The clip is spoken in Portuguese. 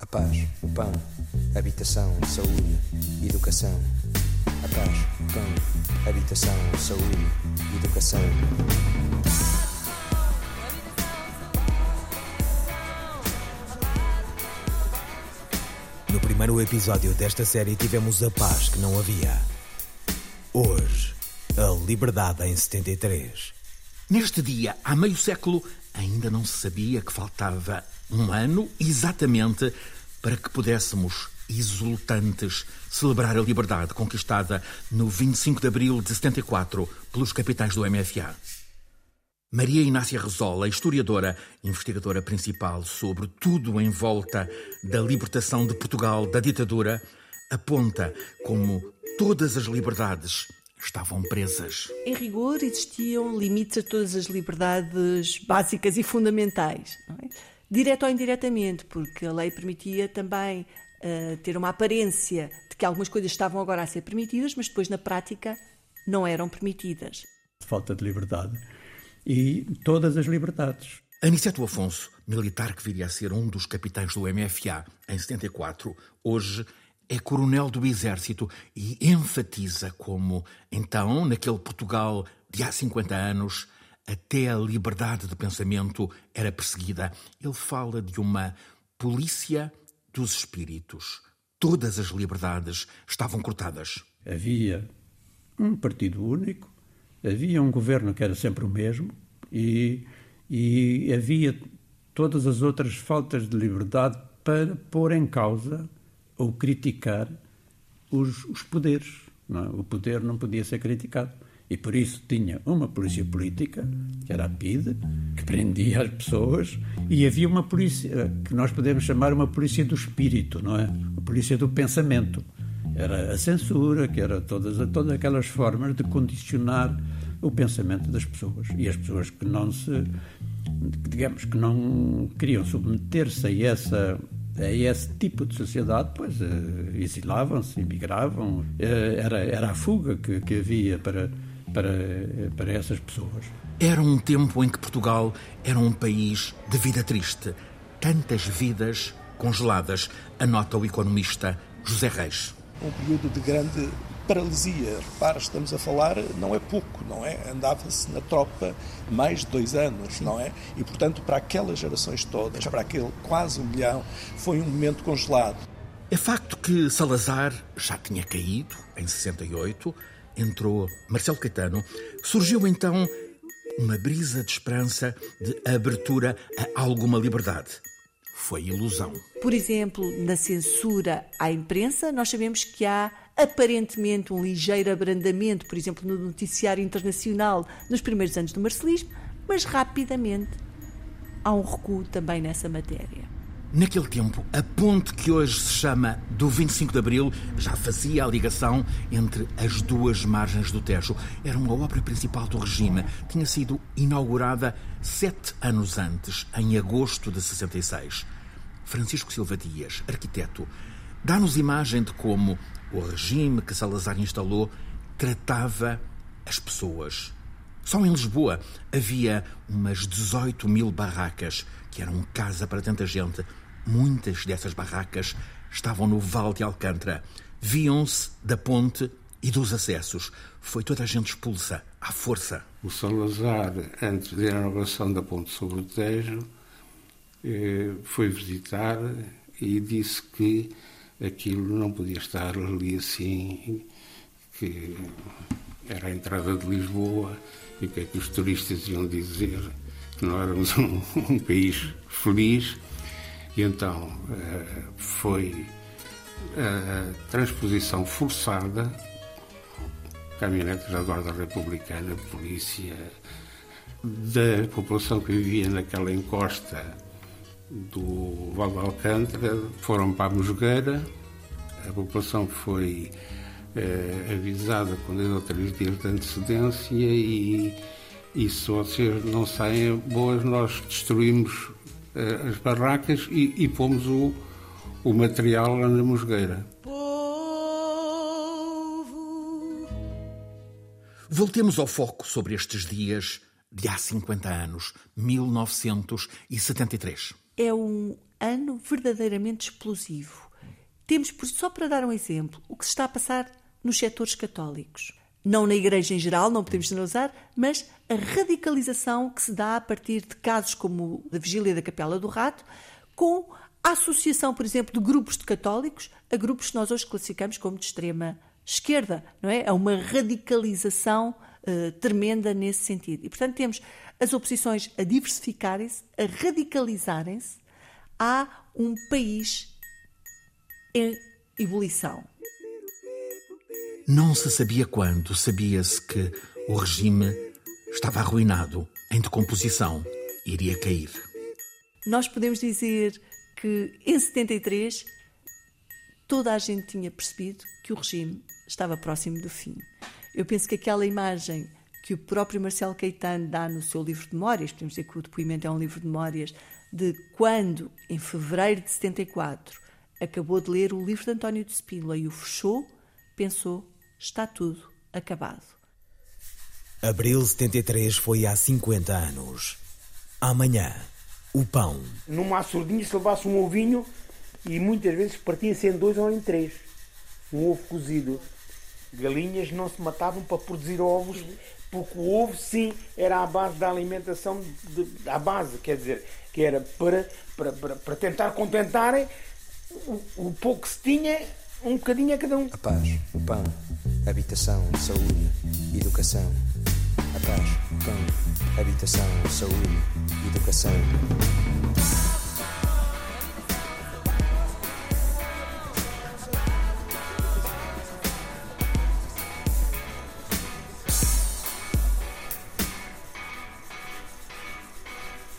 A paz, o pão, habitação, saúde, educação. A paz, o pão, habitação, saúde, educação. No primeiro episódio desta série tivemos a paz que não havia. Hoje, a liberdade em 73. Neste dia, há meio século, ainda não se sabia que faltava um ano exatamente para que pudéssemos, exultantes, celebrar a liberdade conquistada no 25 de abril de 74 pelos capitães do MFA. Maria Inácia Rezola, historiadora, investigadora principal sobre tudo em volta da libertação de Portugal da ditadura, aponta como todas as liberdades estavam presas. Em rigor, existiam limites a todas as liberdades básicas e fundamentais, é? Direto ou indiretamente, porque a lei permitia também uh, ter uma aparência de que algumas coisas estavam agora a ser permitidas, mas depois na prática não eram permitidas. Falta de liberdade e todas as liberdades. Aniceto Afonso, militar que viria a ser um dos capitães do MFA em 74, hoje é coronel do Exército e enfatiza como, então, naquele Portugal de há 50 anos, até a liberdade de pensamento era perseguida. Ele fala de uma polícia dos espíritos. Todas as liberdades estavam cortadas. Havia um partido único, havia um governo que era sempre o mesmo e, e havia todas as outras faltas de liberdade para pôr em causa ou criticar os, os poderes. É? O poder não podia ser criticado. E por isso tinha uma polícia política, que era a PIDE, que prendia as pessoas, e havia uma polícia que nós podemos chamar uma polícia do espírito, não é? Uma polícia do pensamento. Era a censura, que era todas, todas aquelas formas de condicionar o pensamento das pessoas. E as pessoas que não se, digamos, que não queriam submeter-se a essa a esse tipo de sociedade, pois uh, exilavam-se, emigravam. Uh, era, era a fuga que, que havia para, para, para essas pessoas. Era um tempo em que Portugal era um país de vida triste. Tantas vidas congeladas, anota o economista José Reis. Um período de grande paralisia. Repara, estamos a falar, não é pouco, não é? Andava-se na tropa mais de dois anos, não é? E, portanto, para aquelas gerações todas, para aquele quase um milhão, foi um momento congelado. É facto que Salazar já tinha caído, em 68, entrou Marcelo Caetano, surgiu então uma brisa de esperança de abertura a alguma liberdade foi ilusão. Por exemplo, na censura à imprensa, nós sabemos que há aparentemente um ligeiro abrandamento, por exemplo, no noticiário internacional nos primeiros anos do marcelismo, mas rapidamente há um recuo também nessa matéria. Naquele tempo, a ponte que hoje se chama do 25 de Abril já fazia a ligação entre as duas margens do Tejo. Era uma obra principal do regime. Tinha sido inaugurada sete anos antes, em agosto de 66. Francisco Silva Dias, arquiteto, dá-nos imagem de como o regime que Salazar instalou tratava as pessoas. Só em Lisboa havia umas 18 mil barracas, que eram casa para tanta gente. Muitas dessas barracas estavam no Val de Alcântara. Viam-se da ponte e dos acessos. Foi toda a gente expulsa, à força. O Salazar, antes da inauguração da ponte sobre o Tejo, eh, foi visitar e disse que aquilo não podia estar ali assim, que era a entrada de Lisboa e o que é que os turistas iam dizer, que não éramos um, um país feliz. E então eh, foi a transposição forçada, caminhonetes da Guarda Republicana, polícia, da população que vivia naquela encosta do Val de Alcântara foram para a Mosgueira. A população foi eh, avisada com dois ou três dias de antecedência e, e se vocês não saem boas, nós destruímos eh, as barracas e, e pomos o, o material lá na Mosgueira. Voltemos ao foco sobre estes dias de há 50 anos, 1973 é um ano verdadeiramente explosivo. Temos, só para dar um exemplo, o que se está a passar nos setores católicos. Não na Igreja em geral, não podemos generalizar, mas a radicalização que se dá a partir de casos como a Vigília da Capela do Rato, com a associação, por exemplo, de grupos de católicos a grupos que nós hoje classificamos como de extrema esquerda, não é? É uma radicalização uh, tremenda nesse sentido. E, portanto, temos as oposições a diversificarem-se, a radicalizarem-se. Há um país em ebulição. Não se sabia quando, sabia-se que o regime estava arruinado, em decomposição, iria cair. Nós podemos dizer que em 73 toda a gente tinha percebido que o regime estava próximo do fim. Eu penso que aquela imagem que o próprio Marcelo Caetano dá no seu livro de memórias, podemos dizer que o depoimento é um livro de memórias, de quando, em fevereiro de 74, acabou de ler o livro de António de Spínola e o fechou, pensou está tudo acabado. Abril 73 foi há 50 anos. Amanhã, o pão. Numa açordinha se levasse um ovinho e muitas vezes partia-se em dois ou em três. Um ovo cozido. Galinhas não se matavam para produzir ovos, porque o ovo sim era a base da alimentação, de, a base, quer dizer, que era para, para, para, para tentar contentarem o, o pouco que se tinha um bocadinho a cada um. A paz, o pão, habitação, saúde, educação. A paz, o pão, habitação, saúde, educação.